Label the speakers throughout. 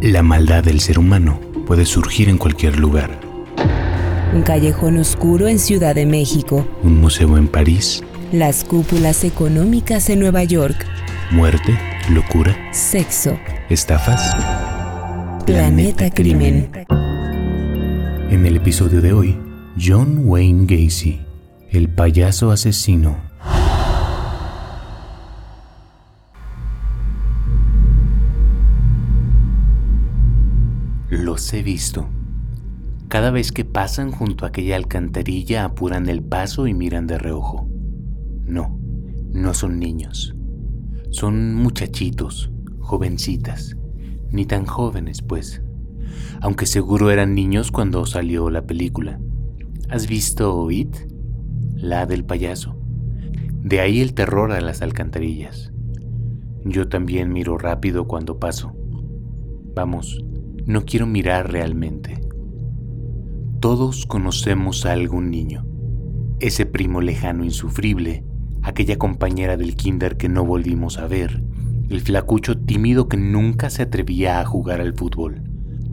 Speaker 1: La maldad del ser humano puede surgir en cualquier lugar.
Speaker 2: Un callejón oscuro en Ciudad de México.
Speaker 1: Un museo en París.
Speaker 2: Las cúpulas económicas en Nueva York.
Speaker 1: Muerte, locura.
Speaker 2: Sexo.
Speaker 1: Estafas.
Speaker 2: Planeta, Crimen.
Speaker 1: En el episodio de hoy, John Wayne Gacy, el payaso asesino. He visto. Cada vez que pasan junto a aquella alcantarilla apuran el paso y miran de reojo. No, no son niños. Son muchachitos, jovencitas. Ni tan jóvenes, pues. Aunque seguro eran niños cuando salió la película. ¿Has visto It? La del payaso. De ahí el terror a las alcantarillas. Yo también miro rápido cuando paso. Vamos, no quiero mirar realmente. Todos conocemos a algún niño, ese primo lejano insufrible, aquella compañera del kinder que no volvimos a ver, el flacucho tímido que nunca se atrevía a jugar al fútbol.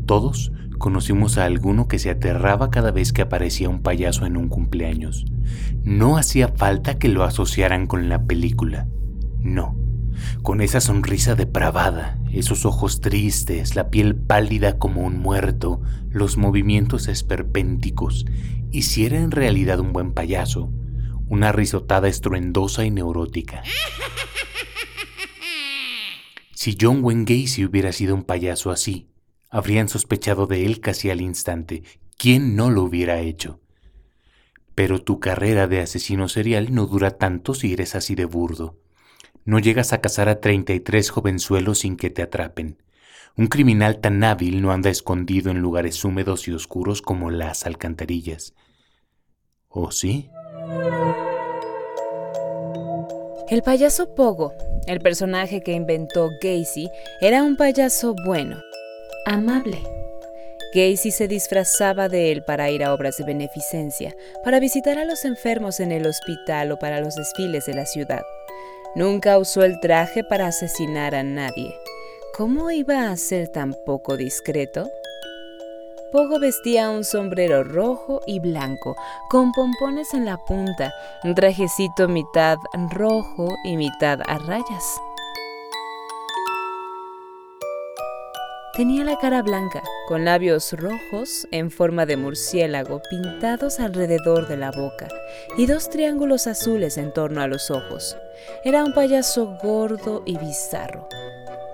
Speaker 1: Todos conocimos a alguno que se aterraba cada vez que aparecía un payaso en un cumpleaños. No hacía falta que lo asociaran con la película. No con esa sonrisa depravada, esos ojos tristes, la piel pálida como un muerto, los movimientos esperpénticos, y si era en realidad un buen payaso, una risotada estruendosa y neurótica. Si John Wayne Gacy hubiera sido un payaso así, habrían sospechado de él casi al instante. ¿Quién no lo hubiera hecho? Pero tu carrera de asesino serial no dura tanto si eres así de burdo. No llegas a cazar a 33 jovenzuelos sin que te atrapen. Un criminal tan hábil no anda escondido en lugares húmedos y oscuros como las alcantarillas. ¿O sí?
Speaker 2: El payaso Pogo, el personaje que inventó Gacy, era un payaso bueno, amable. Gacy se disfrazaba de él para ir a obras de beneficencia, para visitar a los enfermos en el hospital o para los desfiles de la ciudad. Nunca usó el traje para asesinar a nadie. ¿Cómo iba a ser tan poco discreto? Pogo vestía un sombrero rojo y blanco, con pompones en la punta, un trajecito mitad rojo y mitad a rayas. Tenía la cara blanca, con labios rojos en forma de murciélago pintados alrededor de la boca y dos triángulos azules en torno a los ojos. Era un payaso gordo y bizarro.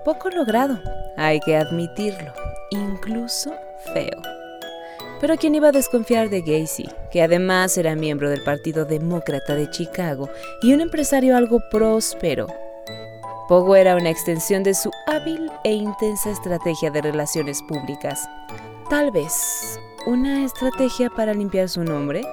Speaker 2: Poco logrado, hay que admitirlo, incluso feo. Pero ¿quién iba a desconfiar de Gacy, que además era miembro del Partido Demócrata de Chicago y un empresario algo próspero Pogo era una extensión de su hábil e intensa estrategia de relaciones públicas. Tal vez una estrategia para limpiar su nombre.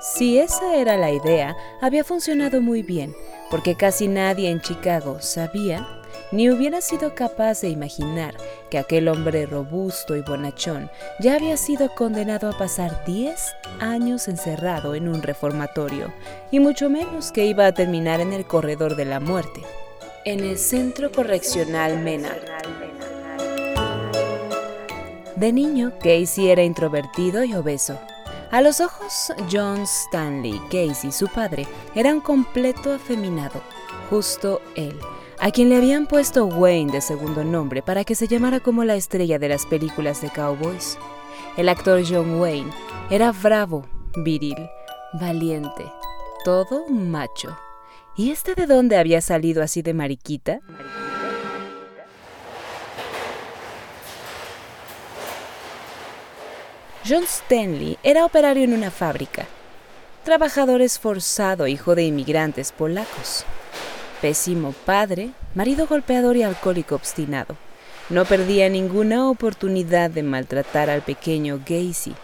Speaker 2: Si esa era la idea, había funcionado muy bien, porque casi nadie en Chicago sabía ni hubiera sido capaz de imaginar que aquel hombre robusto y bonachón ya había sido condenado a pasar 10 años encerrado en un reformatorio, y mucho menos que iba a terminar en el corredor de la muerte en el Centro Correccional Menard. De niño, Casey era introvertido y obeso. A los ojos, John Stanley Casey, su padre, era un completo afeminado, justo él, a quien le habían puesto Wayne de segundo nombre para que se llamara como la estrella de las películas de cowboys. El actor John Wayne era bravo, viril, valiente, todo macho. ¿Y este de dónde había salido así de mariquita? John Stanley era operario en una fábrica. Trabajador esforzado, hijo de inmigrantes polacos. Pésimo padre, marido golpeador y alcohólico obstinado. No perdía ninguna oportunidad de maltratar al pequeño Gacy,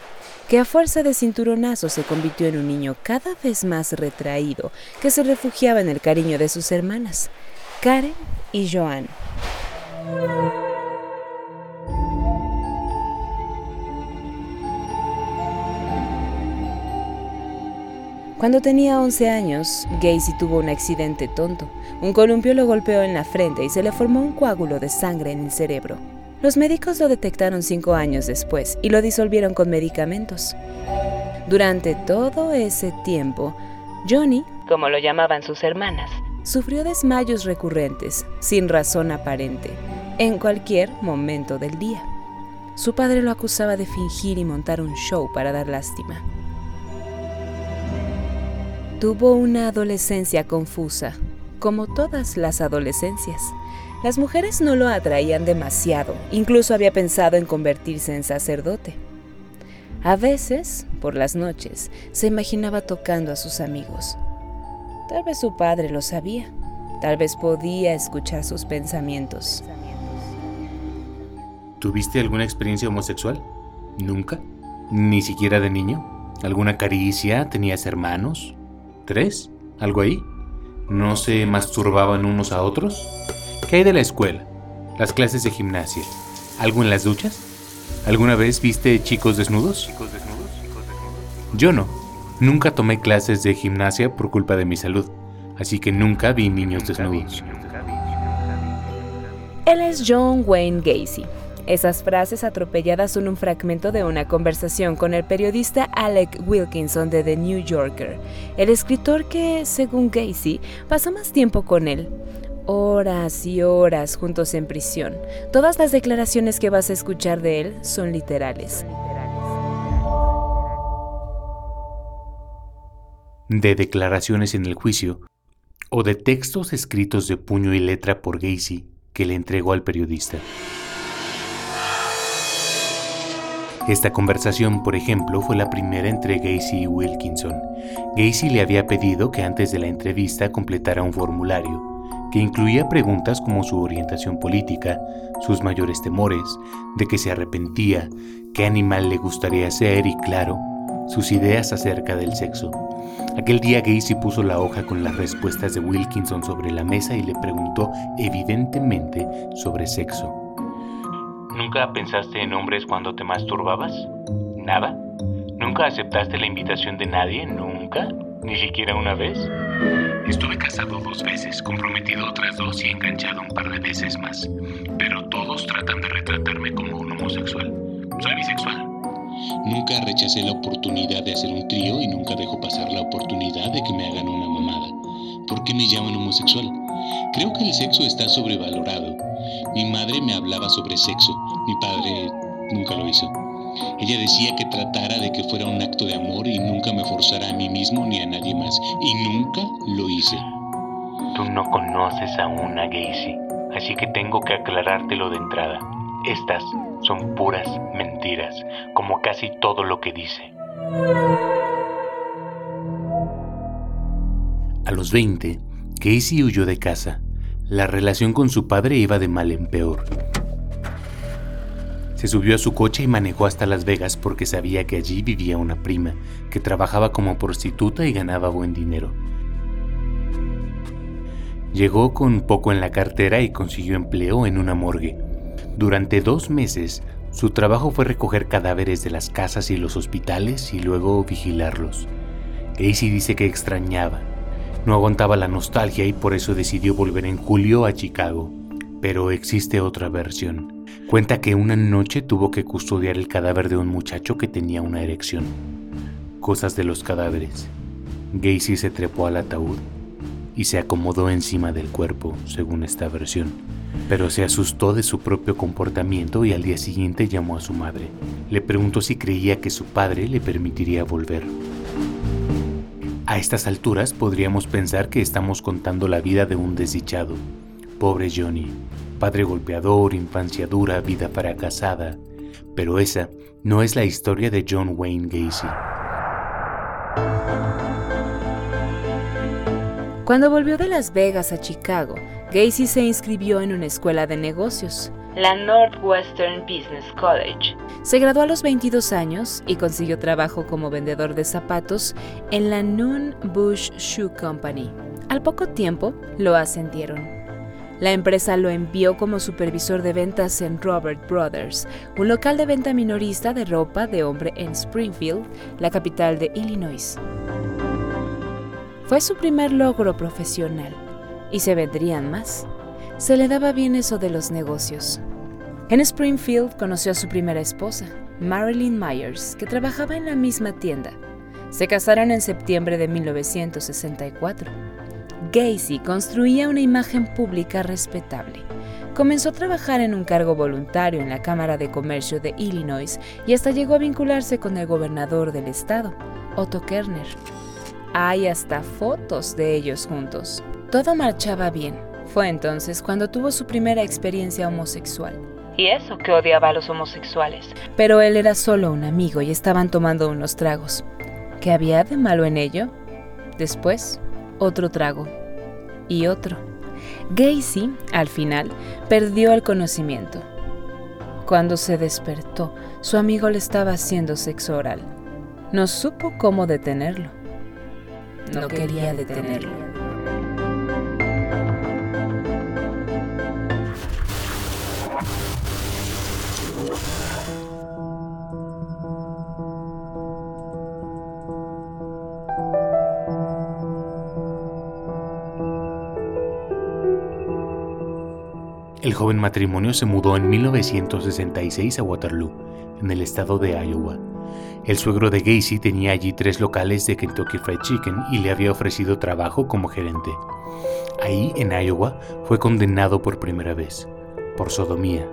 Speaker 2: que a fuerza de cinturonazo se convirtió en un niño cada vez más retraído, que se refugiaba en el cariño de sus hermanas, Karen y Joan. Cuando tenía 11 años, Gacy tuvo un accidente tonto. Un columpio lo golpeó en la frente y se le formó un coágulo de sangre en el cerebro. Los médicos lo detectaron cinco años después y lo disolvieron con medicamentos. Durante todo ese tiempo, Johnny, como lo llamaban sus hermanas, sufrió desmayos recurrentes, sin razón aparente, en cualquier momento del día. Su padre lo acusaba de fingir y montar un show para dar lástima. Tuvo una adolescencia confusa, como todas las adolescencias. Las mujeres no lo atraían demasiado, incluso había pensado en convertirse en sacerdote. A veces, por las noches, se imaginaba tocando a sus amigos. Tal vez su padre lo sabía, tal vez podía escuchar sus pensamientos.
Speaker 1: ¿Tuviste alguna experiencia homosexual? ¿Nunca? ¿Ni siquiera de niño? ¿Alguna caricia? ¿Tenías hermanos? ¿Tres? ¿Algo ahí? ¿No se masturbaban unos a otros? ¿Qué hay de la escuela? ¿Las clases de gimnasia? ¿Algo en las duchas? ¿Alguna vez viste chicos desnudos? Yo no. Nunca tomé clases de gimnasia por culpa de mi salud, así que nunca vi niños desnudos.
Speaker 2: Él es John Wayne Gacy. Esas frases atropelladas son un fragmento de una conversación con el periodista Alec Wilkinson de The New Yorker, el escritor que, según Gacy, pasó más tiempo con él horas y horas juntos en prisión. Todas las declaraciones que vas a escuchar de él son literales.
Speaker 1: De declaraciones en el juicio o de textos escritos de puño y letra por Gacy que le entregó al periodista. Esta conversación, por ejemplo, fue la primera entre Gacy y Wilkinson. Gacy le había pedido que antes de la entrevista completara un formulario que incluía preguntas como su orientación política, sus mayores temores, de que se arrepentía, qué animal le gustaría ser y, claro, sus ideas acerca del sexo. Aquel día Gacy puso la hoja con las respuestas de Wilkinson sobre la mesa y le preguntó evidentemente sobre sexo. ¿Nunca pensaste en hombres cuando te masturbabas? ¿Nada? ¿Nunca aceptaste la invitación de nadie? ¿Nunca? ¿Ni siquiera una vez? Estuve casado dos veces, comprometido otras dos y enganchado un par de veces más. Pero todos tratan de retratarme como un homosexual. Soy bisexual. Nunca rechacé la oportunidad de hacer un trío y nunca dejo pasar la oportunidad de que me hagan una mamada. ¿Por qué me llaman homosexual? Creo que el sexo está sobrevalorado. Mi madre me hablaba sobre sexo, mi padre nunca lo hizo. Ella decía que tratara de que fuera un acto de amor y nunca me forzara a mí mismo ni a nadie más. Y nunca lo hice. Tú no conoces a una Gacy, así que tengo que aclarártelo de entrada. Estas son puras mentiras, como casi todo lo que dice. A los 20, Casey huyó de casa. La relación con su padre iba de mal en peor. Se subió a su coche y manejó hasta Las Vegas porque sabía que allí vivía una prima, que trabajaba como prostituta y ganaba buen dinero. Llegó con poco en la cartera y consiguió empleo en una morgue. Durante dos meses, su trabajo fue recoger cadáveres de las casas y los hospitales y luego vigilarlos. Casey dice que extrañaba. No aguantaba la nostalgia y por eso decidió volver en julio a Chicago. Pero existe otra versión. Cuenta que una noche tuvo que custodiar el cadáver de un muchacho que tenía una erección. Cosas de los cadáveres. Gacy se trepó al ataúd y se acomodó encima del cuerpo, según esta versión. Pero se asustó de su propio comportamiento y al día siguiente llamó a su madre. Le preguntó si creía que su padre le permitiría volver. A estas alturas podríamos pensar que estamos contando la vida de un desdichado. Pobre Johnny, padre golpeador, infancia dura, vida fracasada. Pero esa no es la historia de John Wayne Gacy.
Speaker 2: Cuando volvió de Las Vegas a Chicago, Gacy se inscribió en una escuela de negocios, la Northwestern Business College. Se graduó a los 22 años y consiguió trabajo como vendedor de zapatos en la Noon Bush Shoe Company. Al poco tiempo lo ascendieron. La empresa lo envió como supervisor de ventas en Robert Brothers, un local de venta minorista de ropa de hombre en Springfield, la capital de Illinois. Fue su primer logro profesional y se vendrían más. Se le daba bien eso de los negocios. En Springfield conoció a su primera esposa, Marilyn Myers, que trabajaba en la misma tienda. Se casaron en septiembre de 1964. Gacy construía una imagen pública respetable. Comenzó a trabajar en un cargo voluntario en la Cámara de Comercio de Illinois y hasta llegó a vincularse con el gobernador del estado, Otto Kerner. Hay hasta fotos de ellos juntos. Todo marchaba bien. Fue entonces cuando tuvo su primera experiencia homosexual. Y eso que odiaba a los homosexuales. Pero él era solo un amigo y estaban tomando unos tragos. ¿Qué había de malo en ello? Después, otro trago. Y otro. Gacy, al final, perdió el conocimiento. Cuando se despertó, su amigo le estaba haciendo sexo oral. No supo cómo detenerlo. No, quería detenerlo.
Speaker 1: El joven matrimonio se mudó en 1966 a Waterloo, en el estado de Iowa. El suegro de Gacy tenía allí tres locales de Kentucky Fried Chicken y le había ofrecido trabajo como gerente. Ahí, en Iowa, fue condenado por primera vez, por sodomía,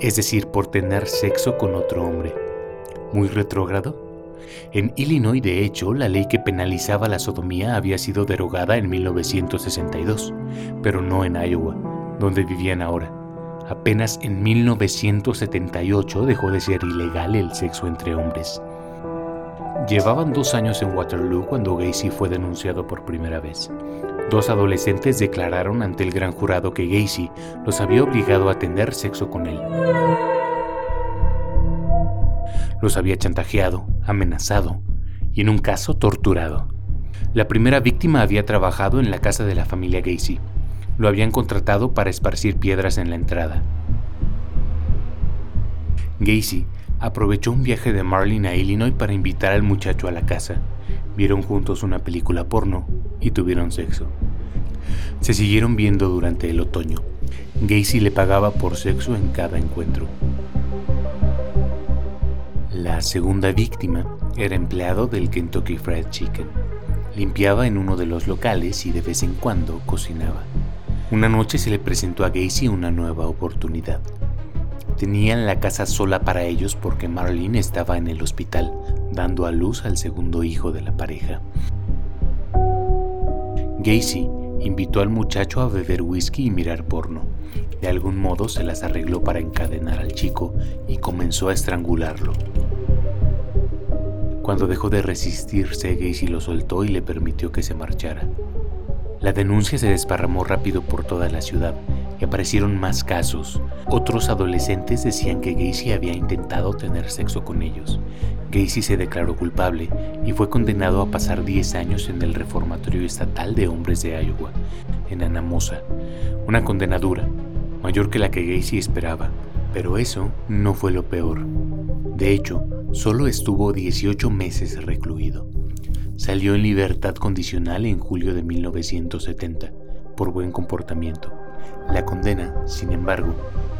Speaker 1: es decir, por tener sexo con otro hombre. ¿Muy retrógrado? En Illinois, de hecho, la ley que penalizaba la sodomía había sido derogada en 1962, pero no en Iowa donde vivían ahora. Apenas en 1978 dejó de ser ilegal el sexo entre hombres. Llevaban dos años en Waterloo cuando Gacy fue denunciado por primera vez. Dos adolescentes declararon ante el gran jurado que Gacy los había obligado a tener sexo con él. Los había chantajeado, amenazado y en un caso torturado. La primera víctima había trabajado en la casa de la familia Gacy lo habían contratado para esparcir piedras en la entrada. Gacy aprovechó un viaje de Marlin a Illinois para invitar al muchacho a la casa. Vieron juntos una película porno y tuvieron sexo. Se siguieron viendo durante el otoño. Gacy le pagaba por sexo en cada encuentro. La segunda víctima era empleado del Kentucky Fried Chicken. Limpiaba en uno de los locales y de vez en cuando cocinaba. Una noche se le presentó a Gacy una nueva oportunidad. Tenían la casa sola para ellos porque Marlene estaba en el hospital, dando a luz al segundo hijo de la pareja. Gacy invitó al muchacho a beber whisky y mirar porno. De algún modo se las arregló para encadenar al chico y comenzó a estrangularlo. Cuando dejó de resistirse, Gacy lo soltó y le permitió que se marchara. La denuncia se desparramó rápido por toda la ciudad y aparecieron más casos. Otros adolescentes decían que Gacy había intentado tener sexo con ellos. Gacy se declaró culpable y fue condenado a pasar 10 años en el Reformatorio Estatal de Hombres de Iowa, en Anamosa. Una condenadura, mayor que la que Gacy esperaba. Pero eso no fue lo peor. De hecho, solo estuvo 18 meses recluido. Salió en libertad condicional en julio de 1970 por buen comportamiento. La condena, sin embargo,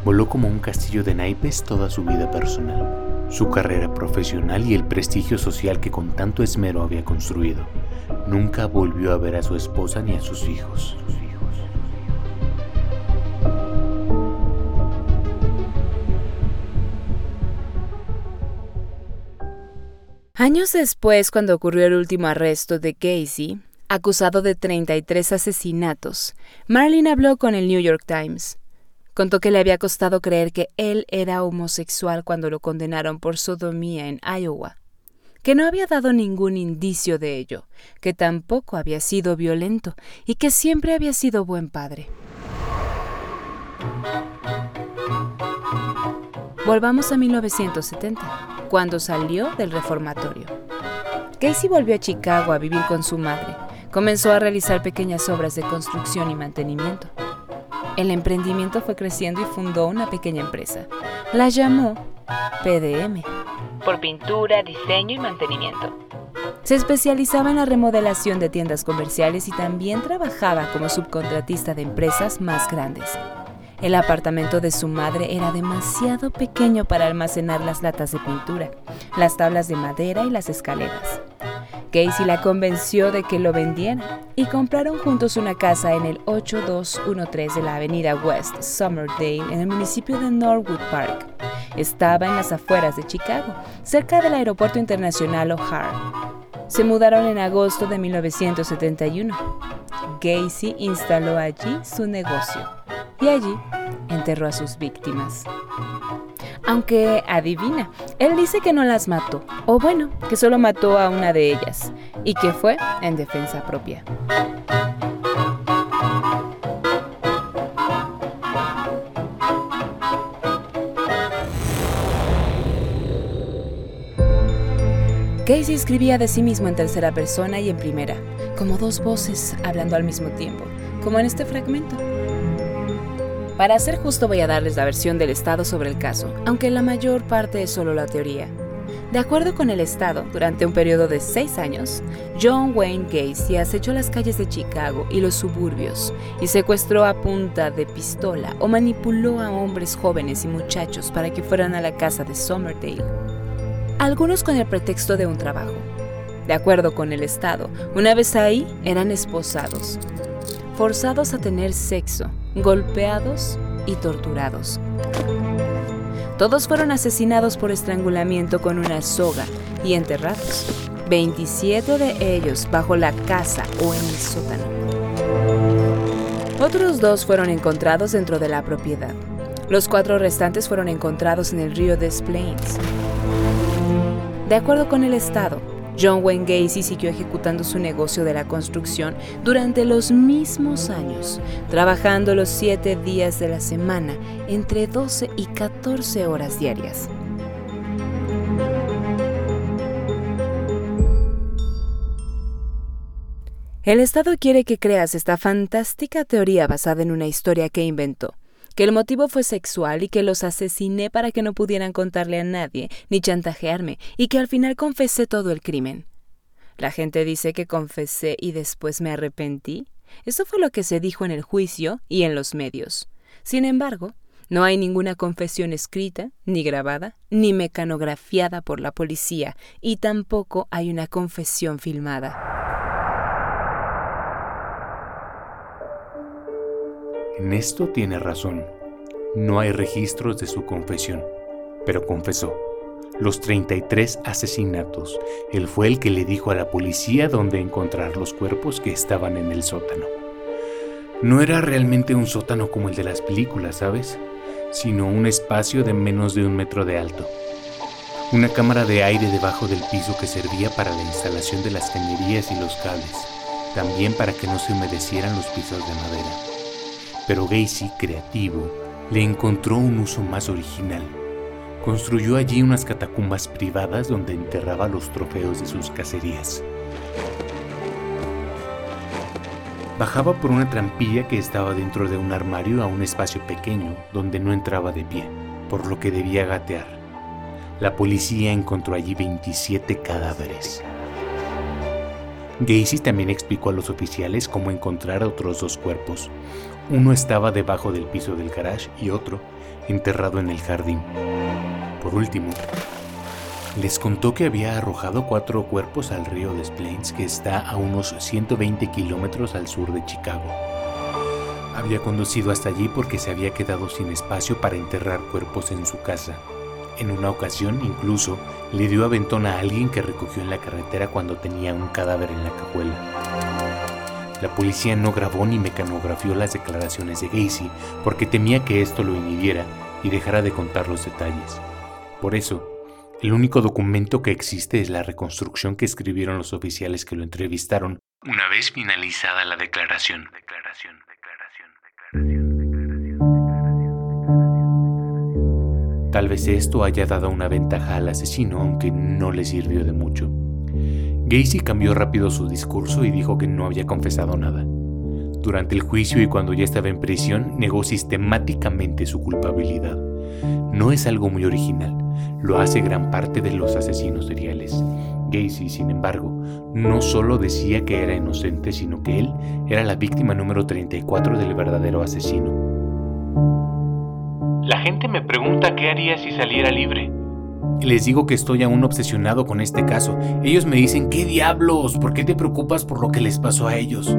Speaker 1: voló como un castillo de naipes toda su vida personal, su carrera profesional y el prestigio social que con tanto esmero había construido. Nunca volvió a ver a su esposa ni a sus hijos.
Speaker 2: Años después, cuando ocurrió el último arresto de Casey, acusado de 33 asesinatos, Marlene habló con el New York Times. Contó que le había costado creer que él era homosexual cuando lo condenaron por sodomía en Iowa, que no había dado ningún indicio de ello, que tampoco había sido violento y que siempre había sido buen padre. Volvamos a 1970 cuando salió del reformatorio. Casey volvió a Chicago a vivir con su madre. Comenzó a realizar pequeñas obras de construcción y mantenimiento. El emprendimiento fue creciendo y fundó una pequeña empresa. La llamó PDM, por pintura, diseño y mantenimiento. Se especializaba en la remodelación de tiendas comerciales y también trabajaba como subcontratista de empresas más grandes. El apartamento de su madre era demasiado pequeño para almacenar las latas de pintura, las tablas de madera y las escaleras. Casey la convenció de que lo vendiera y compraron juntos una casa en el 8213 de la avenida West Somerdale en el municipio de Norwood Park. Estaba en las afueras de Chicago, cerca del aeropuerto internacional O'Hare. Se mudaron en agosto de 1971. Gacy instaló allí su negocio y allí enterró a sus víctimas. Aunque adivina, él dice que no las mató, o bueno, que solo mató a una de ellas, y que fue en defensa propia. Casey escribía de sí mismo en tercera persona y en primera, como dos voces hablando al mismo tiempo, como en este fragmento. Para ser justo voy a darles la versión del Estado sobre el caso, aunque la mayor parte es solo la teoría. De acuerdo con el Estado, durante un periodo de seis años, John Wayne Gacy acechó las calles de Chicago y los suburbios y secuestró a punta de pistola o manipuló a hombres jóvenes y muchachos para que fueran a la casa de Somerdale algunos con el pretexto de un trabajo. De acuerdo con el Estado, una vez ahí eran esposados, forzados a tener sexo, golpeados y torturados. Todos fueron asesinados por estrangulamiento con una soga y enterrados, 27 de ellos bajo la casa o en el sótano. Otros dos fueron encontrados dentro de la propiedad. Los cuatro restantes fueron encontrados en el río Des Plaines. De acuerdo con el Estado, John Wayne Gacy siguió ejecutando su negocio de la construcción durante los mismos años, trabajando los siete días de la semana, entre 12 y 14 horas diarias. El Estado quiere que creas esta fantástica teoría basada en una historia que inventó que el motivo fue sexual y que los asesiné para que no pudieran contarle a nadie ni chantajearme y que al final confesé todo el crimen. La gente dice que confesé y después me arrepentí. Eso fue lo que se dijo en el juicio y en los medios. Sin embargo, no hay ninguna confesión escrita, ni grabada, ni mecanografiada por la policía, y tampoco hay una confesión filmada.
Speaker 1: En esto tiene razón. No hay registros de su confesión, pero confesó. Los 33 asesinatos. Él fue el que le dijo a la policía dónde encontrar los cuerpos que estaban en el sótano. No era realmente un sótano como el de las películas, ¿sabes? Sino un espacio de menos de un metro de alto. Una cámara de aire debajo del piso que servía para la instalación de las cañerías y los cables, también para que no se humedecieran los pisos de madera. Pero Gacy, creativo, le encontró un uso más original. Construyó allí unas catacumbas privadas donde enterraba los trofeos de sus cacerías. Bajaba por una trampilla que estaba dentro de un armario a un espacio pequeño donde no entraba de pie, por lo que debía gatear. La policía encontró allí 27 cadáveres. Gacy también explicó a los oficiales cómo encontrar otros dos cuerpos. Uno estaba debajo del piso del garage y otro enterrado en el jardín. Por último, les contó que había arrojado cuatro cuerpos al río Des Plaines que está a unos 120 kilómetros al sur de Chicago. Había conducido hasta allí porque se había quedado sin espacio para enterrar cuerpos en su casa en una ocasión incluso le dio aventón a alguien que recogió en la carretera cuando tenía un cadáver en la cajuela. La policía no grabó ni mecanografió las declaraciones de Gacy porque temía que esto lo inhibiera y dejara de contar los detalles. Por eso, el único documento que existe es la reconstrucción que escribieron los oficiales que lo entrevistaron una vez finalizada la declaración. Tal vez esto haya dado una ventaja al asesino, aunque no le sirvió de mucho. Gacy cambió rápido su discurso y dijo que no había confesado nada. Durante el juicio y cuando ya estaba en prisión, negó sistemáticamente su culpabilidad. No es algo muy original, lo hace gran parte de los asesinos seriales. Gacy, sin embargo, no solo decía que era inocente, sino que él era la víctima número 34 del verdadero asesino. La gente me pregunta qué haría si saliera libre. Les digo que estoy aún obsesionado con este caso. Ellos me dicen, ¿qué diablos? ¿Por qué te preocupas por lo que les pasó a ellos?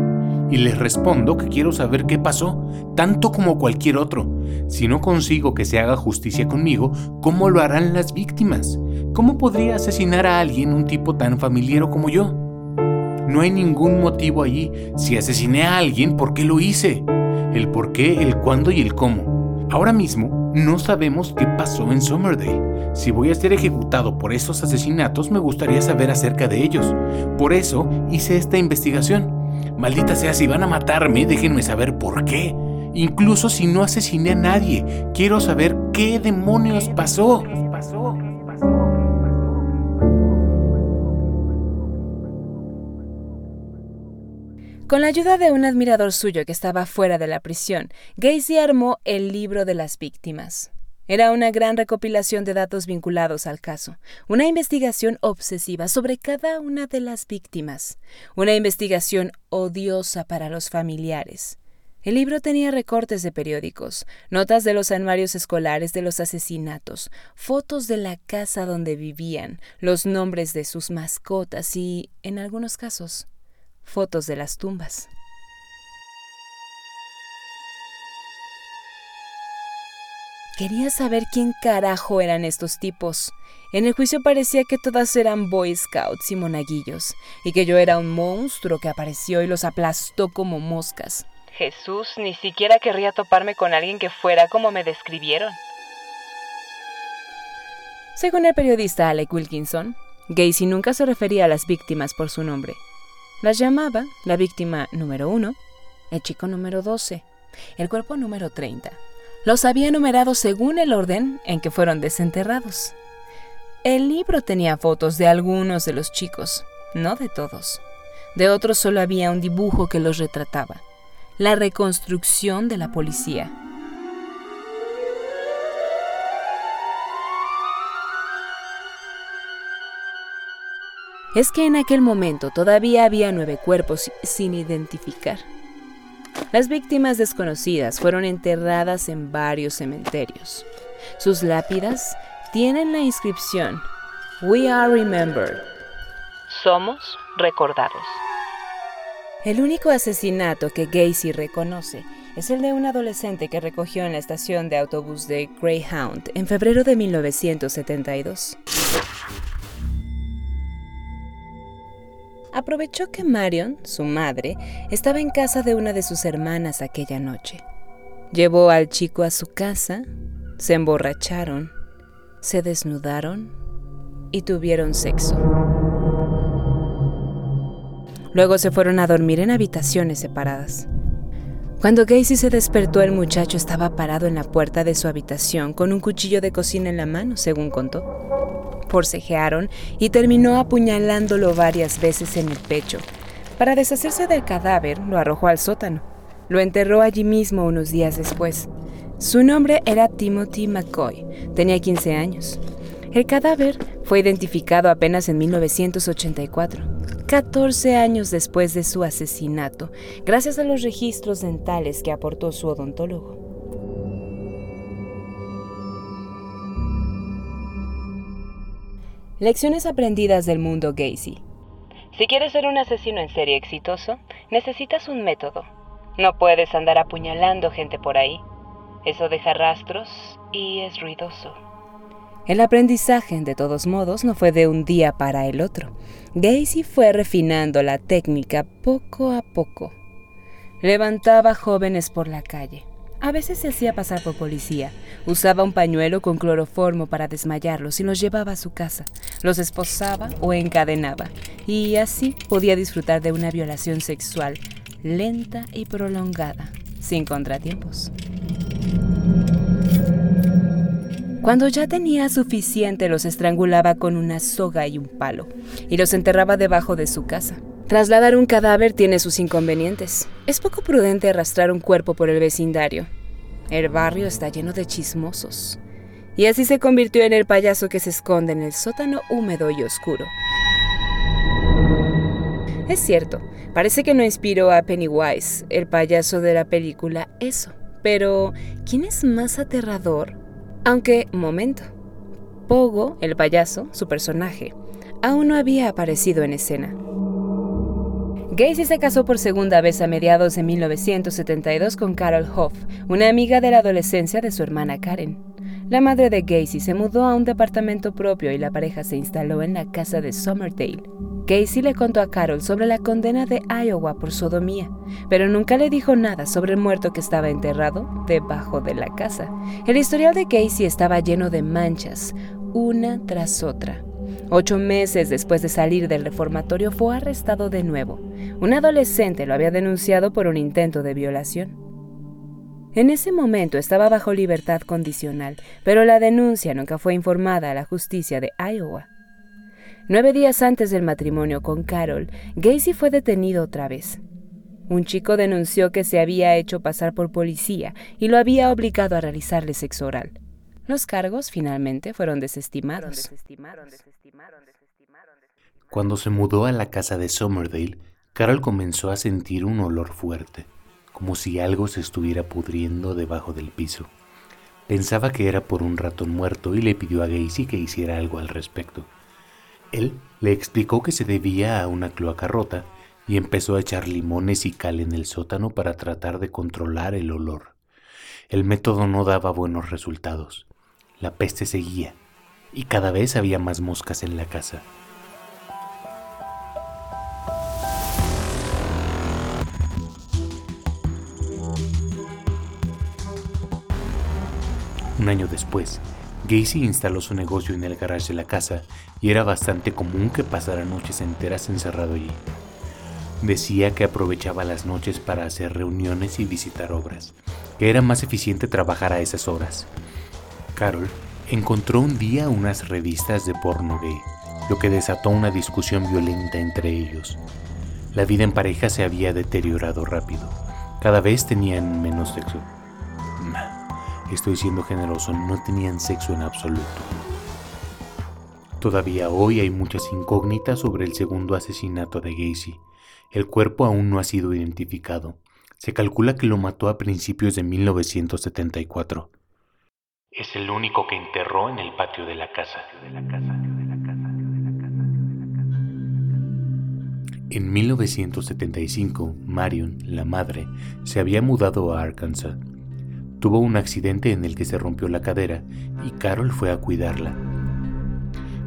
Speaker 1: Y les respondo que quiero saber qué pasó, tanto como cualquier otro. Si no consigo que se haga justicia conmigo, ¿cómo lo harán las víctimas? ¿Cómo podría asesinar a alguien un tipo tan familiar como yo? No hay ningún motivo allí. Si asesiné a alguien, ¿por qué lo hice? El por qué, el cuándo y el cómo. Ahora mismo no sabemos qué pasó en Summerdale. Si voy a ser ejecutado por esos asesinatos, me gustaría saber acerca de ellos. Por eso hice esta investigación. Maldita sea, si van a matarme, déjenme saber por qué. Incluso si no asesiné a nadie, quiero saber qué demonios pasó.
Speaker 2: Con la ayuda de un admirador suyo que estaba fuera de la prisión, Gacy armó el libro de las víctimas. Era una gran recopilación de datos vinculados al caso, una investigación obsesiva sobre cada una de las víctimas, una investigación odiosa para los familiares. El libro tenía recortes de periódicos, notas de los anuarios escolares de los asesinatos, fotos de la casa donde vivían, los nombres de sus mascotas y, en algunos casos, fotos de las tumbas. Quería saber quién carajo eran estos tipos. En el juicio parecía que todas eran Boy Scouts y monaguillos, y que yo era un monstruo que apareció y los aplastó como moscas. Jesús, ni siquiera querría toparme con alguien que fuera como me describieron. Según el periodista Alec Wilkinson, Gacy nunca se refería a las víctimas por su nombre. Las llamaba la víctima número uno, el chico número 12, el cuerpo número 30. Los había numerado según el orden en que fueron desenterrados. El libro tenía fotos de algunos de los chicos, no de todos. De otros solo había un dibujo que los retrataba. La reconstrucción de la policía. Es que en aquel momento todavía había nueve cuerpos sin identificar. Las víctimas desconocidas fueron enterradas en varios cementerios. Sus lápidas tienen la inscripción We are remembered. Somos recordados. El único asesinato que Gacy reconoce es el de un adolescente que recogió en la estación de autobús de Greyhound en febrero de 1972. Aprovechó que Marion, su madre, estaba en casa de una de sus hermanas aquella noche. Llevó al chico a su casa, se emborracharon, se desnudaron y tuvieron sexo. Luego se fueron a dormir en habitaciones separadas. Cuando Gacy se despertó, el muchacho estaba parado en la puerta de su habitación con un cuchillo de cocina en la mano, según contó forcejearon y terminó apuñalándolo varias veces en el pecho. Para deshacerse del cadáver, lo arrojó al sótano. Lo enterró allí mismo unos días después. Su nombre era Timothy McCoy. Tenía 15 años. El cadáver fue identificado apenas en 1984, 14 años después de su asesinato, gracias a los registros dentales que aportó su odontólogo. Lecciones aprendidas del mundo Gacy. Si quieres ser un asesino en serie exitoso, necesitas un método. No puedes andar apuñalando gente por ahí. Eso deja rastros y es ruidoso. El aprendizaje, de todos modos, no fue de un día para el otro. Gacy fue refinando la técnica poco a poco. Levantaba jóvenes por la calle, a veces se hacía pasar por policía. Usaba un pañuelo con cloroformo para desmayarlos y los llevaba a su casa. Los esposaba o encadenaba. Y así podía disfrutar de una violación sexual lenta y prolongada, sin contratiempos. Cuando ya tenía suficiente, los estrangulaba con una soga y un palo, y los enterraba debajo de su casa. Trasladar un cadáver tiene sus inconvenientes. Es poco prudente arrastrar un cuerpo por el vecindario. El barrio está lleno de chismosos. Y así se convirtió en el payaso que se esconde en el sótano húmedo y oscuro. Es cierto, parece que no inspiró a Pennywise, el payaso de la película Eso, Pero, ¿quién es más aterrador? Aunque, momento. Pogo, el payaso, su personaje, aún no había aparecido en escena. Gacy se casó por segunda vez a mediados de 1972 con Carol Hoff, una amiga de la adolescencia de su hermana Karen. La madre de Gacy se mudó a un departamento propio y la pareja se instaló en la casa de Somerdale. Gacy le contó a Carol sobre la condena de Iowa por sodomía, pero nunca le dijo nada sobre el muerto que estaba enterrado debajo de la casa. El historial de Gacy estaba lleno de manchas, una tras otra. Ocho meses después de salir del reformatorio fue arrestado de nuevo. Un adolescente lo había denunciado por un intento de violación. En ese momento estaba bajo libertad condicional, pero la denuncia nunca fue informada a la justicia de Iowa. Nueve días antes del matrimonio con Carol, Gacy fue detenido otra vez. Un chico denunció que se había hecho pasar por policía y lo había obligado a realizarle sexo oral. Los cargos finalmente fueron desestimados.
Speaker 1: Cuando se mudó a la casa de Somerdale, Carol comenzó a sentir un olor fuerte como si algo se estuviera pudriendo debajo del piso. Pensaba que era por un ratón muerto y le pidió a Gacy que hiciera algo al respecto. Él le explicó que se debía a una cloaca rota y empezó a echar limones y cal en el sótano para tratar de controlar el olor. El método no daba buenos resultados. La peste seguía y cada vez había más moscas en la casa. Un año después, Gacy instaló su negocio en el garage de la casa y era bastante común que pasara noches enteras encerrado allí. Decía que aprovechaba las noches para hacer reuniones y visitar obras, que era más eficiente trabajar a esas horas. Carol encontró un día unas revistas de porno gay, lo que desató una discusión violenta entre ellos. La vida en pareja se había deteriorado rápido. Cada vez tenían menos sexo. Estoy siendo generoso, no tenían sexo en absoluto. Todavía hoy hay muchas incógnitas sobre el segundo asesinato de Gacy. El cuerpo aún no ha sido identificado. Se calcula que lo mató a principios de 1974. Es el único que enterró en el patio de la casa. En 1975, Marion, la madre, se había mudado a Arkansas Tuvo un accidente en el que se rompió la cadera y Carol fue a cuidarla.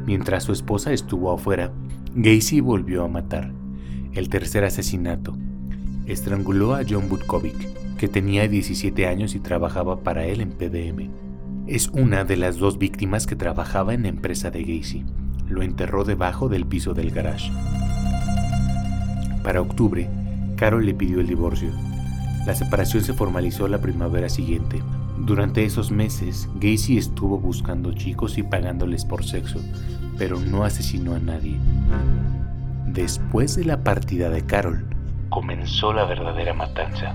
Speaker 1: Mientras su esposa estuvo afuera, Gacy volvió a matar. El tercer asesinato. Estranguló a John Butkovic, que tenía 17 años y trabajaba para él en PDM. Es una de las dos víctimas que trabajaba en la empresa de Gacy. Lo enterró debajo del piso del garage. Para octubre, Carol le pidió el divorcio la separación se formalizó la primavera siguiente. Durante esos meses, Gacy estuvo buscando chicos y pagándoles por sexo, pero no asesinó a nadie. Después de la partida de Carol, comenzó la verdadera matanza.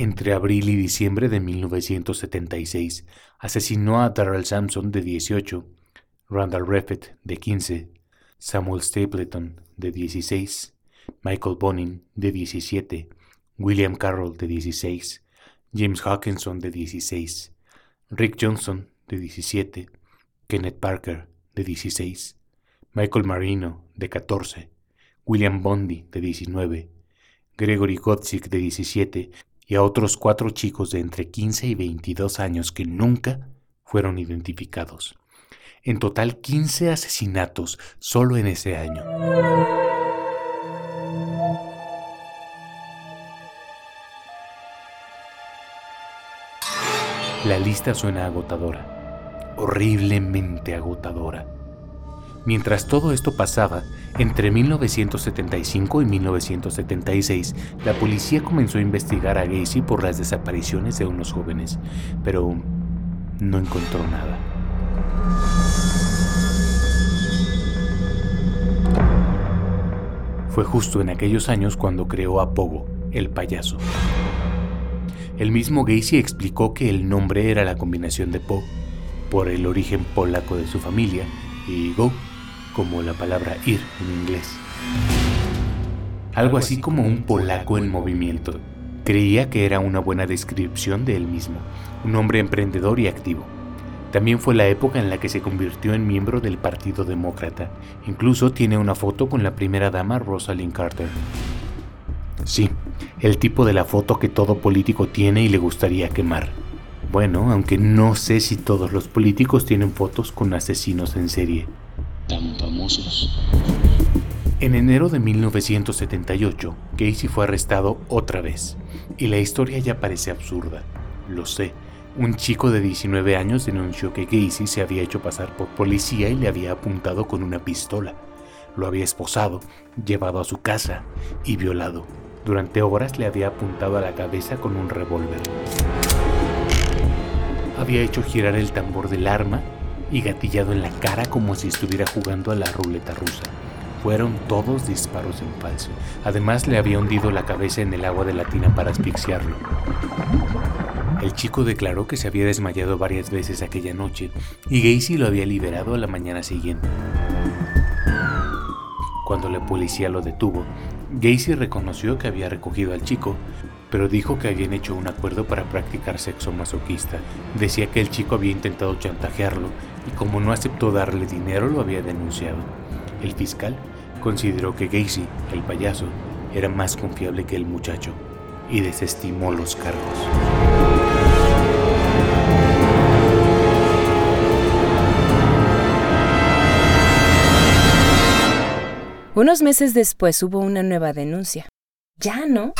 Speaker 1: Entre abril y diciembre de 1976, asesinó a Darrell Sampson de 18 Randall Refet, de 15, Samuel Stapleton, de 16, Michael Bonin, de 17, William Carroll, de 16, James Hawkinson, de 16, Rick Johnson, de 17, Kenneth Parker, de 16, Michael Marino, de 14, William Bondi, de 19, Gregory Gotzik, de 17, y a otros cuatro chicos de entre 15 y 22 años que nunca fueron identificados. En total 15 asesinatos solo en ese año. La lista suena agotadora, horriblemente agotadora. Mientras todo esto pasaba, entre 1975 y 1976, la policía comenzó a investigar a Gacy por las desapariciones de unos jóvenes, pero no encontró nada. Fue justo en aquellos años cuando creó a Pogo, el payaso. El mismo Gacy explicó que el nombre era la combinación de Po, por el origen polaco de su familia, y Go, como la palabra ir en inglés. Algo así como un polaco en movimiento. Creía que era una buena descripción de él mismo, un hombre emprendedor y activo. También fue la época en la que se convirtió en miembro del Partido Demócrata. Incluso tiene una foto con la primera dama Rosalind Carter. Sí, el tipo de la foto que todo político tiene y le gustaría quemar. Bueno, aunque no sé si todos los políticos tienen fotos con asesinos en serie.
Speaker 3: Tan famosos.
Speaker 1: En enero de 1978, Casey fue arrestado otra vez. Y la historia ya parece absurda. Lo sé, un chico de 19 años denunció que Gacy se había hecho pasar por policía y le había apuntado con una pistola. Lo había esposado, llevado a su casa y violado. Durante horas le había apuntado a la cabeza con un revólver. Había hecho girar el tambor del arma y gatillado en la cara como si estuviera jugando a la ruleta rusa. Fueron todos disparos en falso. Además le había hundido la cabeza en el agua de la tina para asfixiarlo. El chico declaró que se había desmayado varias veces aquella noche y Gacy lo había liberado a la mañana siguiente. Cuando la policía lo detuvo, Gacy reconoció que había recogido al chico, pero dijo que habían hecho un acuerdo para practicar sexo masoquista. Decía que el chico había intentado chantajearlo y como no aceptó darle dinero lo había denunciado. El fiscal consideró que Gacy, el payaso, era más confiable que el muchacho y desestimó los cargos.
Speaker 2: Unos meses después hubo una nueva denuncia. Ya no.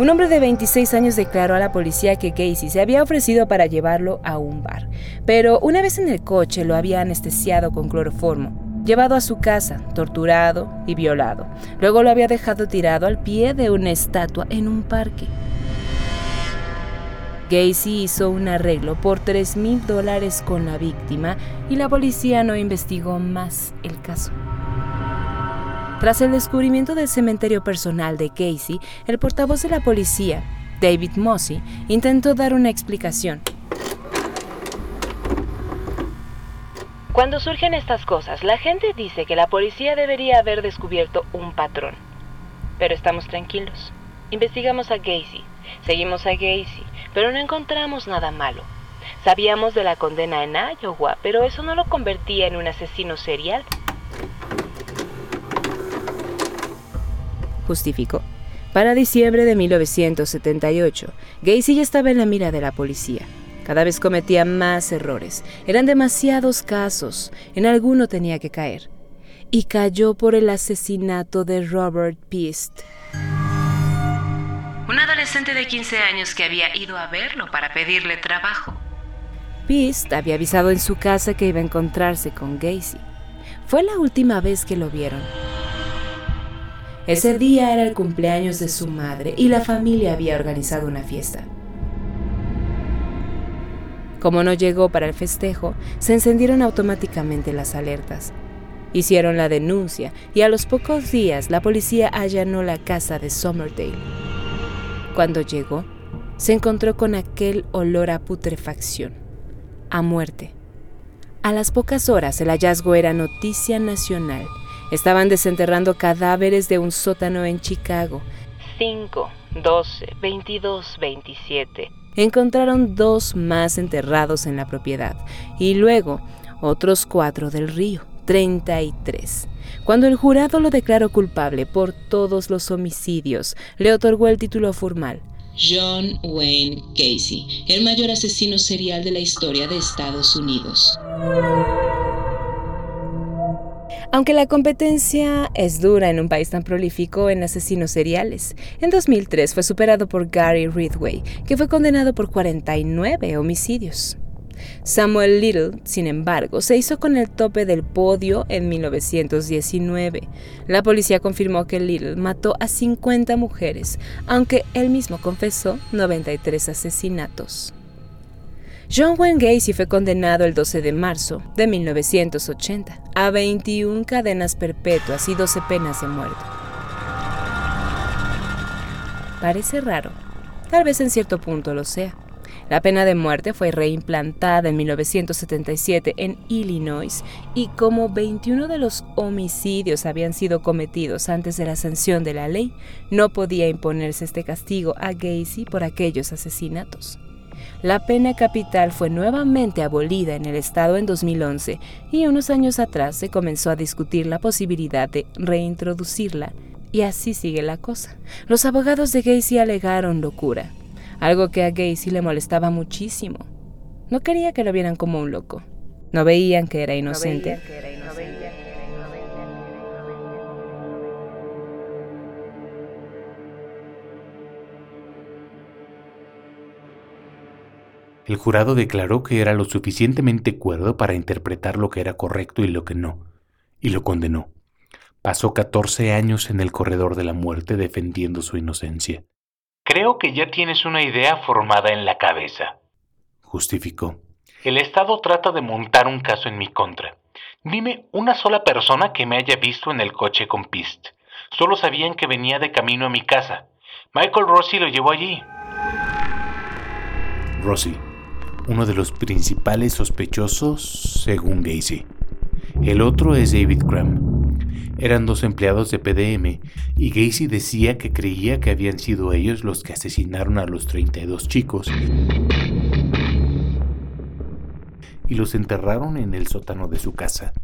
Speaker 2: Un hombre de 26 años declaró a la policía que Casey se había ofrecido para llevarlo a un bar, pero una vez en el coche lo había anestesiado con cloroformo, llevado a su casa, torturado y violado. Luego lo había dejado tirado al pie de una estatua en un parque. Gacy hizo un arreglo por 3 mil dólares con la víctima y la policía no investigó más el caso. Tras el descubrimiento del cementerio personal de Casey, el portavoz de la policía, David Mossy, intentó dar una explicación. Cuando surgen estas cosas, la gente dice que la policía debería haber descubierto un patrón. Pero estamos tranquilos. Investigamos a Gacy, seguimos a Gacy, pero no encontramos nada malo. Sabíamos de la condena en Iowa, pero eso no lo convertía en un asesino serial. Justificó. Para diciembre de 1978, Gacy ya estaba en la mira de la policía. Cada vez cometía más errores. Eran demasiados casos. En alguno tenía que caer. Y cayó por el asesinato de Robert Pist un adolescente de 15 años que había ido a verlo para pedirle trabajo. Pist había avisado en su casa que iba a encontrarse con Gacy. Fue la última vez que lo vieron. Ese día era el cumpleaños de su madre y la familia había organizado una fiesta. Como no llegó para el festejo, se encendieron automáticamente las alertas. Hicieron la denuncia y a los pocos días la policía allanó la casa de Somerdale. Cuando llegó, se encontró con aquel olor a putrefacción, a muerte. A las pocas horas el hallazgo era noticia nacional. Estaban desenterrando cadáveres de un sótano en Chicago. 5, 12, 22, 27. Encontraron dos más enterrados en la propiedad y luego otros cuatro del río, 33. Cuando el jurado lo declaró culpable por todos los homicidios, le otorgó el título formal.
Speaker 3: John Wayne Casey, el mayor asesino serial de la historia de Estados Unidos.
Speaker 2: Aunque la competencia es dura en un país tan prolífico en asesinos seriales, en 2003 fue superado por Gary Ridway, que fue condenado por 49 homicidios. Samuel Little, sin embargo, se hizo con el tope del podio en 1919. La policía confirmó que Little mató a 50 mujeres, aunque él mismo confesó 93 asesinatos. John Wayne Gacy fue condenado el 12 de marzo de 1980 a 21 cadenas perpetuas y 12 penas de muerte. Parece raro, tal vez en cierto punto lo sea. La pena de muerte fue reimplantada en 1977 en Illinois y como 21 de los homicidios habían sido cometidos antes de la sanción de la ley, no podía imponerse este castigo a Gacy por aquellos asesinatos. La pena capital fue nuevamente abolida en el estado en 2011 y unos años atrás se comenzó a discutir la posibilidad de reintroducirla. Y así sigue la cosa. Los abogados de Gacy alegaron locura, algo que a Gacy le molestaba muchísimo. No quería que lo vieran como un loco. No veían que era inocente.
Speaker 1: El jurado declaró que era lo suficientemente cuerdo para interpretar lo que era correcto y lo que no, y lo condenó. Pasó 14 años en el corredor de la muerte defendiendo su inocencia.
Speaker 4: Creo que ya tienes una idea formada en la cabeza,
Speaker 1: justificó.
Speaker 4: El Estado trata de montar un caso en mi contra. Dime una sola persona que me haya visto en el coche con Pist. Solo sabían que venía de camino a mi casa. Michael Rossi lo llevó allí.
Speaker 1: Rossi, uno de los principales sospechosos según Gacy. El otro es David Graham, eran dos empleados de PDM y Gacy decía que creía que habían sido ellos los que asesinaron a los 32 chicos y los enterraron en el sótano de su casa.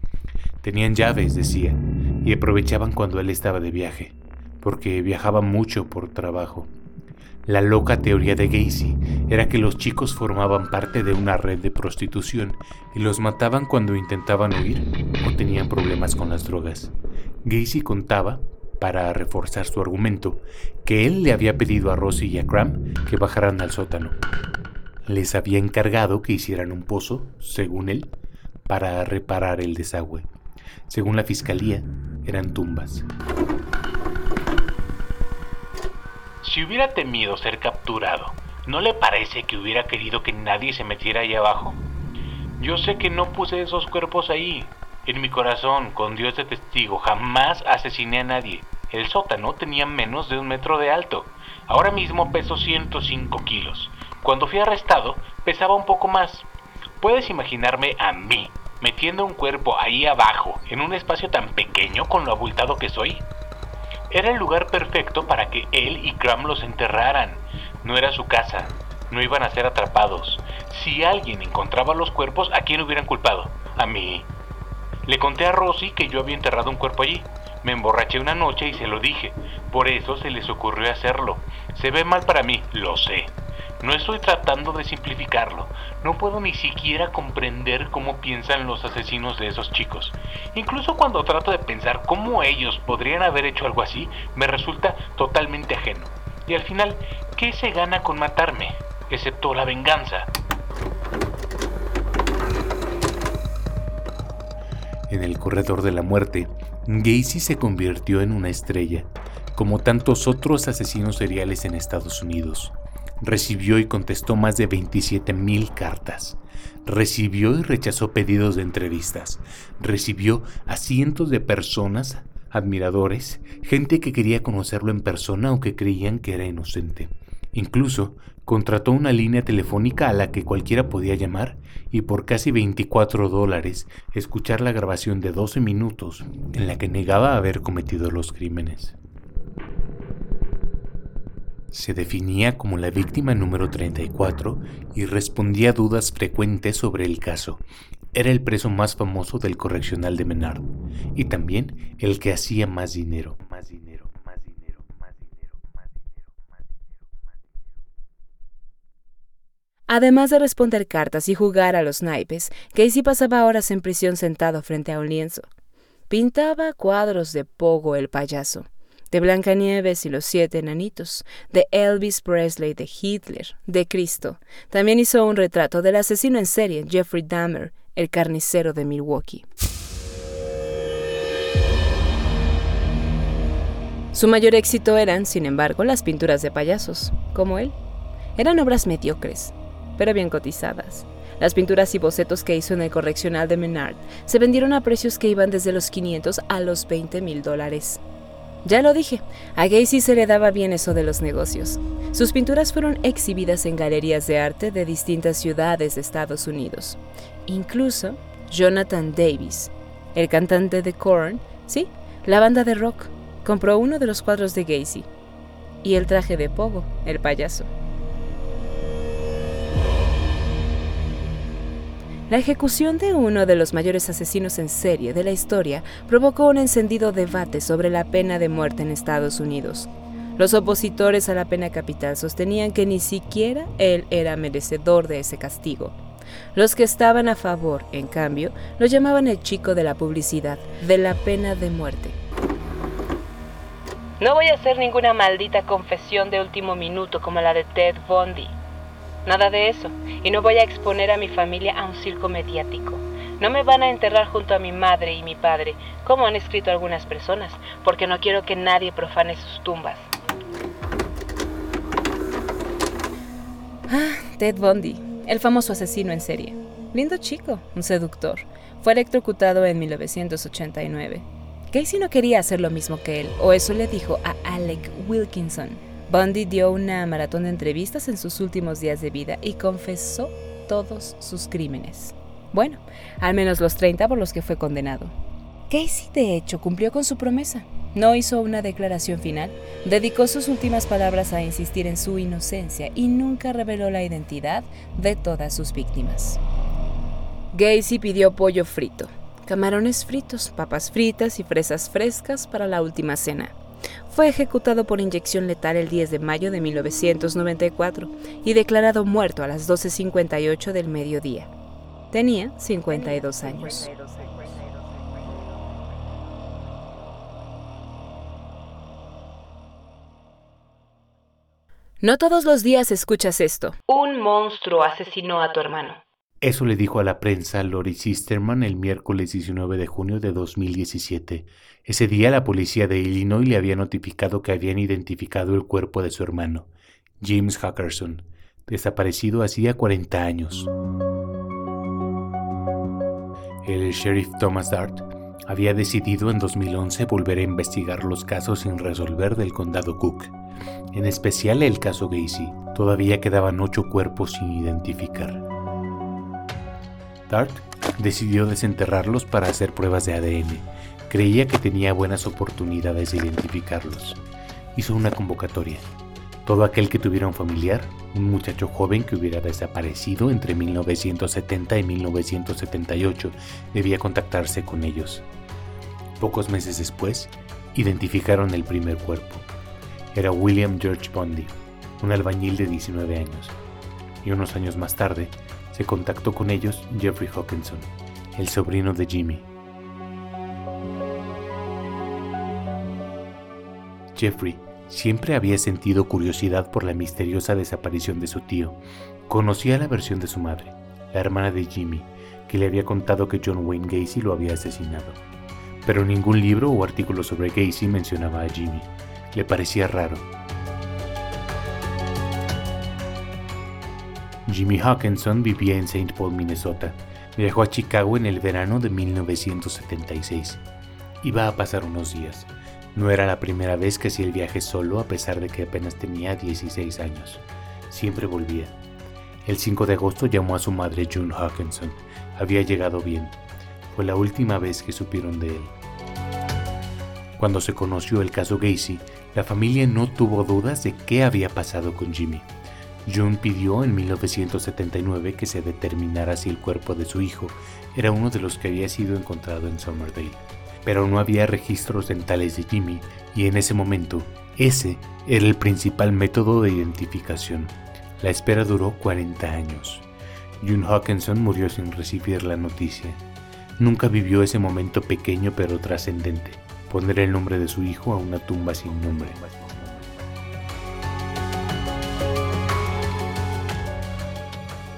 Speaker 1: Tenían llaves, decía, y aprovechaban cuando él estaba de viaje, porque viajaba mucho por trabajo. La loca teoría de Gacy era que los chicos formaban parte de una red de prostitución y los mataban cuando intentaban huir o tenían problemas con las drogas. Gacy contaba, para reforzar su argumento, que él le había pedido a Rosie y a Cram que bajaran al sótano. Les había encargado que hicieran un pozo, según él, para reparar el desagüe. Según la fiscalía, eran tumbas.
Speaker 4: Si hubiera temido ser capturado, ¿no le parece que hubiera querido que nadie se metiera ahí abajo? Yo sé que no puse esos cuerpos ahí. En mi corazón, con Dios de testigo, jamás asesiné a nadie. El sótano tenía menos de un metro de alto. Ahora mismo peso 105 kilos. Cuando fui arrestado, pesaba un poco más. ¿Puedes imaginarme a mí metiendo un cuerpo ahí abajo, en un espacio tan pequeño con lo abultado que soy? Era el lugar perfecto para que él y Cram los enterraran. No era su casa. No iban a ser atrapados. Si alguien encontraba los cuerpos, ¿a quién hubieran culpado? A mí. Le conté a Rosy que yo había enterrado un cuerpo allí. Me emborraché una noche y se lo dije. Por eso se les ocurrió hacerlo. Se ve mal para mí, lo sé. No estoy tratando de simplificarlo. No puedo ni siquiera comprender cómo piensan los asesinos de esos chicos. Incluso cuando trato de pensar cómo ellos podrían haber hecho algo así, me resulta totalmente ajeno. Y al final, ¿qué se gana con matarme? Excepto la venganza.
Speaker 1: En el corredor de la muerte, Gacy se convirtió en una estrella, como tantos otros asesinos seriales en Estados Unidos. Recibió y contestó más de 27.000 cartas. Recibió y rechazó pedidos de entrevistas. Recibió a cientos de personas, admiradores, gente que quería conocerlo en persona o que creían que era inocente. Incluso contrató una línea telefónica a la que cualquiera podía llamar y por casi 24 dólares escuchar la grabación de 12 minutos en la que negaba haber cometido los crímenes se definía como la víctima número 34 y respondía a dudas frecuentes sobre el caso. Era el preso más famoso del correccional de Menard y también el que hacía más dinero. Más dinero,
Speaker 2: Además de responder cartas y jugar a los naipes, Casey pasaba horas en prisión sentado frente a un lienzo. Pintaba cuadros de Pogo el payaso de Blancanieves y los siete enanitos, de Elvis Presley, de Hitler, de Cristo. También hizo un retrato del asesino en serie Jeffrey Dahmer, el carnicero de Milwaukee. Su mayor éxito eran, sin embargo, las pinturas de payasos, como él. Eran obras mediocres, pero bien cotizadas. Las pinturas y bocetos que hizo en el correccional de Menard se vendieron a precios que iban desde los 500 a los 20 mil dólares. Ya lo dije, a Gacy se le daba bien eso de los negocios. Sus pinturas fueron exhibidas en galerías de arte de distintas ciudades de Estados Unidos. Incluso Jonathan Davis, el cantante de Korn, sí, la banda de rock, compró uno de los cuadros de Gacy y el traje de Pogo, el payaso. La ejecución de uno de los mayores asesinos en serie de la historia provocó un encendido debate sobre la pena de muerte en Estados Unidos. Los opositores a la pena capital sostenían que ni siquiera él era merecedor de ese castigo. Los que estaban a favor, en cambio, lo llamaban el chico de la publicidad, de la pena de muerte. No voy a hacer ninguna maldita confesión de último minuto como la de Ted Bundy, Nada de eso. Y no voy a exponer a mi familia a un circo mediático. No me van a enterrar junto a mi madre y mi padre, como han escrito algunas personas, porque no quiero que nadie profane sus tumbas. Ah, Ted Bundy, el famoso asesino en serie. Lindo chico, un seductor. Fue electrocutado en 1989. Casey no quería hacer lo mismo que él, o eso le dijo a Alec Wilkinson, Bundy dio una maratón de entrevistas en sus últimos días de vida y confesó todos sus crímenes. Bueno, al menos los 30 por los que fue condenado. Casey, de hecho, cumplió con su promesa. No hizo una declaración final, dedicó sus últimas palabras a insistir en su inocencia y nunca reveló la identidad de todas sus víctimas. Gacy pidió pollo frito, camarones fritos, papas fritas y fresas frescas para la última cena. Fue ejecutado por inyección letal el 10 de mayo de 1994 y declarado muerto a las 12.58 del mediodía. Tenía 52 años. No todos los días escuchas esto. Un monstruo asesinó a tu hermano.
Speaker 1: Eso le dijo a la prensa Lori Sisterman el miércoles 19 de junio de 2017. Ese día la policía de Illinois le había notificado que habían identificado el cuerpo de su hermano, James Hackerson, desaparecido hacía 40 años. El sheriff Thomas Dart había decidido en 2011 volver a investigar los casos sin resolver del condado Cook, en especial el caso Gacy. Todavía quedaban ocho cuerpos sin identificar. Dart decidió desenterrarlos para hacer pruebas de ADN. Creía que tenía buenas oportunidades de identificarlos. Hizo una convocatoria. Todo aquel que tuviera un familiar, un muchacho joven que hubiera desaparecido entre 1970 y 1978, debía contactarse con ellos. Pocos meses después, identificaron el primer cuerpo. Era William George Bundy, un albañil de 19 años. Y unos años más tarde, se contactó con ellos Jeffrey Hawkinson, el sobrino de Jimmy. Jeffrey siempre había sentido curiosidad por la misteriosa desaparición de su tío. Conocía la versión de su madre, la hermana de Jimmy, que le había contado que John Wayne Gacy lo había asesinado. Pero ningún libro o artículo sobre Gacy mencionaba a Jimmy. Le parecía raro Jimmy Hawkinson vivía en St. Paul, Minnesota. Viajó a Chicago en el verano de 1976. Iba a pasar unos días. No era la primera vez que hacía el viaje solo a pesar de que apenas tenía 16 años. Siempre volvía. El 5 de agosto llamó a su madre June Hawkinson. Había llegado bien. Fue la última vez que supieron de él. Cuando se conoció el caso Gacy, la familia no tuvo dudas de qué había pasado con Jimmy. June pidió en 1979 que se determinara si el cuerpo de su hijo era uno de los que había sido encontrado en Somerdale, pero no había registros dentales de Jimmy y en ese momento ese era el principal método de identificación. La espera duró 40 años. June Hawkinson murió sin recibir la noticia. Nunca vivió ese momento pequeño pero trascendente, poner el nombre de su hijo a una tumba sin nombre.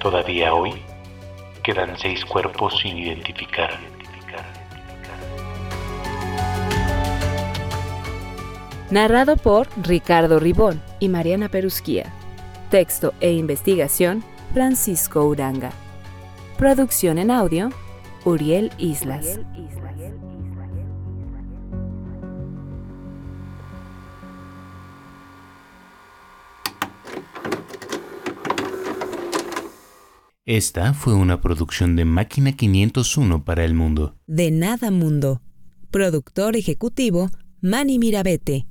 Speaker 4: Todavía hoy quedan seis cuerpos sin identificar.
Speaker 2: Narrado por Ricardo Ribón y Mariana Perusquía. Texto e investigación, Francisco Uranga. Producción en audio, Uriel Islas.
Speaker 1: Esta fue una producción de Máquina 501 para el mundo.
Speaker 2: De nada mundo. Productor ejecutivo, Manny Mirabete.